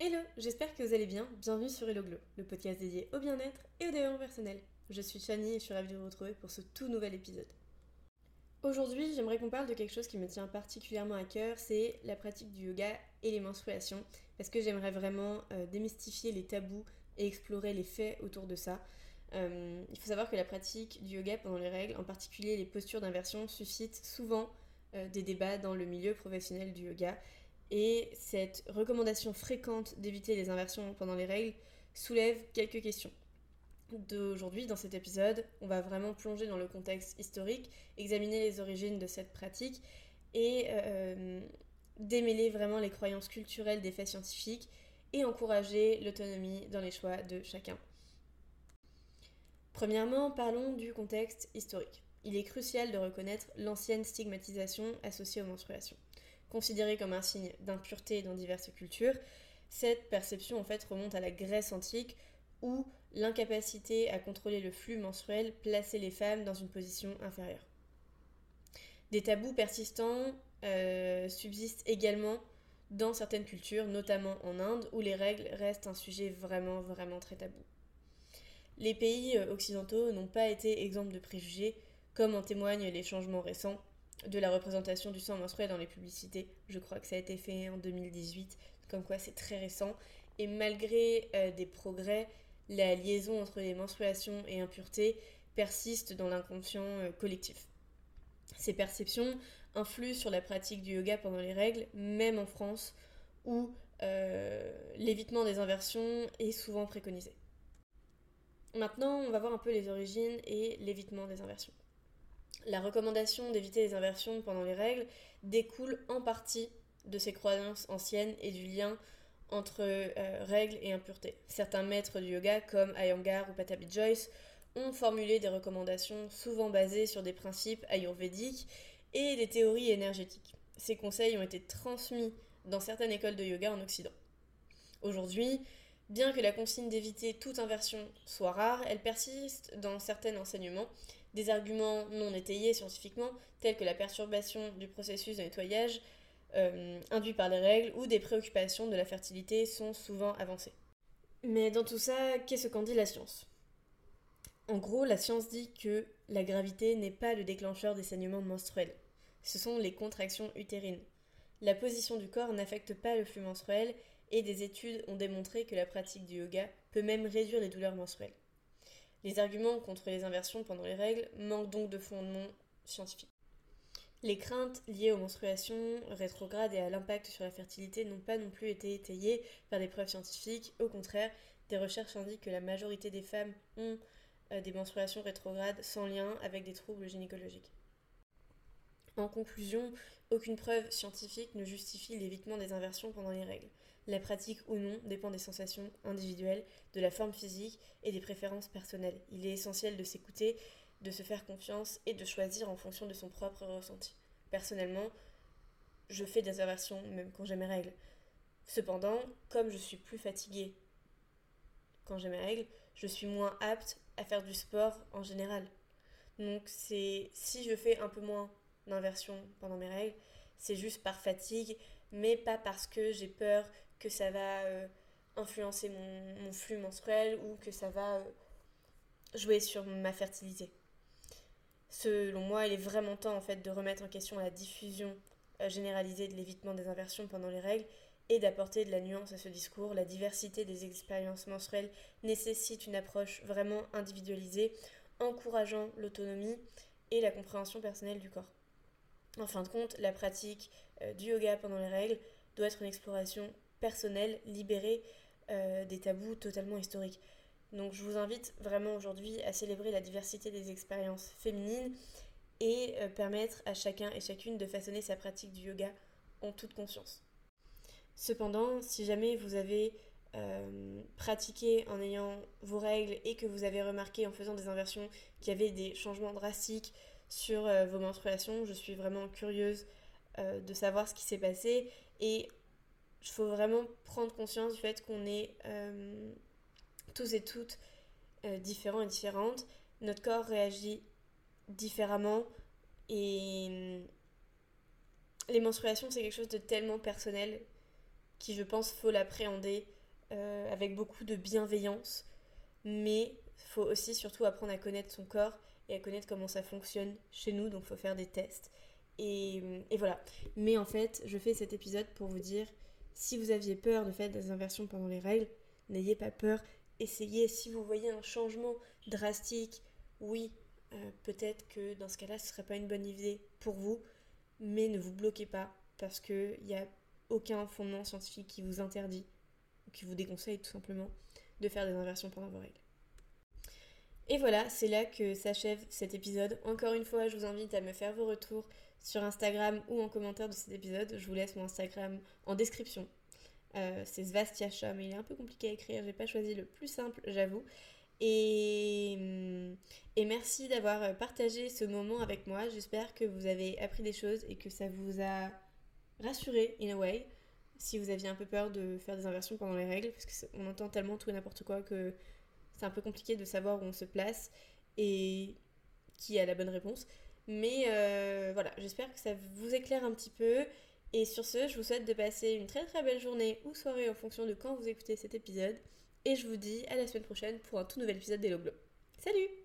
Hello, j'espère que vous allez bien. Bienvenue sur Hello Glow, le podcast dédié au bien-être et au développement personnel. Je suis Chani et je suis ravie de vous retrouver pour ce tout nouvel épisode. Aujourd'hui, j'aimerais qu'on parle de quelque chose qui me tient particulièrement à cœur, c'est la pratique du yoga et les menstruations, parce que j'aimerais vraiment euh, démystifier les tabous et explorer les faits autour de ça. Euh, il faut savoir que la pratique du yoga pendant les règles, en particulier les postures d'inversion, suscite souvent euh, des débats dans le milieu professionnel du yoga et cette recommandation fréquente d'éviter les inversions pendant les règles soulève quelques questions. D'aujourd'hui, dans cet épisode, on va vraiment plonger dans le contexte historique, examiner les origines de cette pratique et euh, démêler vraiment les croyances culturelles des faits scientifiques et encourager l'autonomie dans les choix de chacun. Premièrement, parlons du contexte historique. Il est crucial de reconnaître l'ancienne stigmatisation associée aux menstruations considéré comme un signe d'impureté dans diverses cultures, cette perception remonte à la Grèce antique où l'incapacité à contrôler le flux menstruel plaçait les femmes dans une position inférieure. Des tabous persistants euh, subsistent également dans certaines cultures, notamment en Inde, où les règles restent un sujet vraiment, vraiment très tabou. Les pays occidentaux n'ont pas été exemples de préjugés, comme en témoignent les changements récents de la représentation du sang menstruel dans les publicités. Je crois que ça a été fait en 2018, comme quoi c'est très récent. Et malgré euh, des progrès, la liaison entre les menstruations et impuretés persiste dans l'inconscient euh, collectif. Ces perceptions influent sur la pratique du yoga pendant les règles, même en France, où euh, l'évitement des inversions est souvent préconisé. Maintenant, on va voir un peu les origines et l'évitement des inversions. La recommandation d'éviter les inversions pendant les règles découle en partie de ces croyances anciennes et du lien entre euh, règles et impuretés. Certains maîtres du yoga, comme Iyengar ou Patabi Joyce, ont formulé des recommandations souvent basées sur des principes ayurvédiques et des théories énergétiques. Ces conseils ont été transmis dans certaines écoles de yoga en Occident. Aujourd'hui, bien que la consigne d'éviter toute inversion soit rare, elle persiste dans certains enseignements des arguments non étayés scientifiquement, tels que la perturbation du processus de nettoyage euh, induit par les règles ou des préoccupations de la fertilité sont souvent avancés. Mais dans tout ça, qu'est-ce qu'en dit la science? En gros, la science dit que la gravité n'est pas le déclencheur des saignements menstruels. Ce sont les contractions utérines. La position du corps n'affecte pas le flux menstruel et des études ont démontré que la pratique du yoga peut même réduire les douleurs menstruelles. Les arguments contre les inversions pendant les règles manquent donc de fondement scientifique. Les craintes liées aux menstruations rétrogrades et à l'impact sur la fertilité n'ont pas non plus été étayées par des preuves scientifiques. Au contraire, des recherches indiquent que la majorité des femmes ont euh, des menstruations rétrogrades sans lien avec des troubles gynécologiques. En conclusion, aucune preuve scientifique ne justifie l'évitement des inversions pendant les règles. La pratique ou non dépend des sensations individuelles, de la forme physique et des préférences personnelles. Il est essentiel de s'écouter, de se faire confiance et de choisir en fonction de son propre ressenti. Personnellement, je fais des inversions même quand j'ai mes règles. Cependant, comme je suis plus fatiguée quand j'ai mes règles, je suis moins apte à faire du sport en général. Donc c'est si je fais un peu moins d'inversions pendant mes règles, c'est juste par fatigue, mais pas parce que j'ai peur que ça va euh, influencer mon, flux menstruel ou que ça va euh, jouer sur ma fertilité. Selon moi, il est vraiment temps en fait de remettre en question la diffusion euh, généralisée de l'évitement des inversions pendant les règles et d'apporter de la nuance à ce discours. La diversité des expériences menstruelles nécessite une approche vraiment individualisée, encourageant l'autonomie et la compréhension personnelle du corps. En fin de compte, la pratique du yoga pendant les règles doit être une exploration personnel, libéré euh, des tabous totalement historiques. Donc je vous invite vraiment aujourd'hui à célébrer la diversité des expériences féminines et euh, permettre à chacun et chacune de façonner sa pratique du yoga en toute conscience. Cependant, si jamais vous avez euh, pratiqué en ayant vos règles et que vous avez remarqué en faisant des inversions qu'il y avait des changements drastiques sur vos menstruations, je suis vraiment curieuse de savoir ce qui s'est passé et il faut vraiment prendre conscience du fait qu'on est euh, tous et toutes euh, différents et différentes. Notre corps réagit différemment et les menstruations, c'est quelque chose de tellement personnel qui je pense faut l'appréhender euh, avec beaucoup de bienveillance, mais faut aussi surtout apprendre à connaître son corps et à connaître comment ça fonctionne chez nous, donc faut faire des tests. Et, et, voilà. Mais en fait, je fais cet épisode pour vous dire, si vous aviez peur de faire des inversions pendant les règles, n'ayez pas peur, essayez. Si vous voyez un changement drastique, oui, euh, peut-être que dans ce cas-là, ce ne serait pas une bonne idée pour vous, mais ne vous bloquez pas parce qu'il n'y a aucun fondement scientifique qui vous interdit ou qui vous déconseille tout simplement de faire des inversions pendant vos règles. Et voilà, c'est là que s'achève cet épisode. Encore une fois, je vous invite à me faire vos retours sur Instagram ou en commentaire de cet épisode. Je vous laisse mon Instagram en description. Euh, c'est Svastiacha, mais il est un peu compliqué à écrire. J'ai pas choisi le plus simple, j'avoue. Hum, et merci d'avoir partagé ce moment avec moi. J'espère que vous avez appris des choses et que ça vous a rassuré, in a way, si vous aviez un peu peur de faire des inversions pendant les règles, parce qu'on entend tellement tout et n'importe quoi que c'est un peu compliqué de savoir où on se place et qui a la bonne réponse. Mais euh, voilà, j'espère que ça vous éclaire un petit peu. Et sur ce, je vous souhaite de passer une très très belle journée ou soirée en fonction de quand vous écoutez cet épisode. Et je vous dis à la semaine prochaine pour un tout nouvel épisode des Loglo. Salut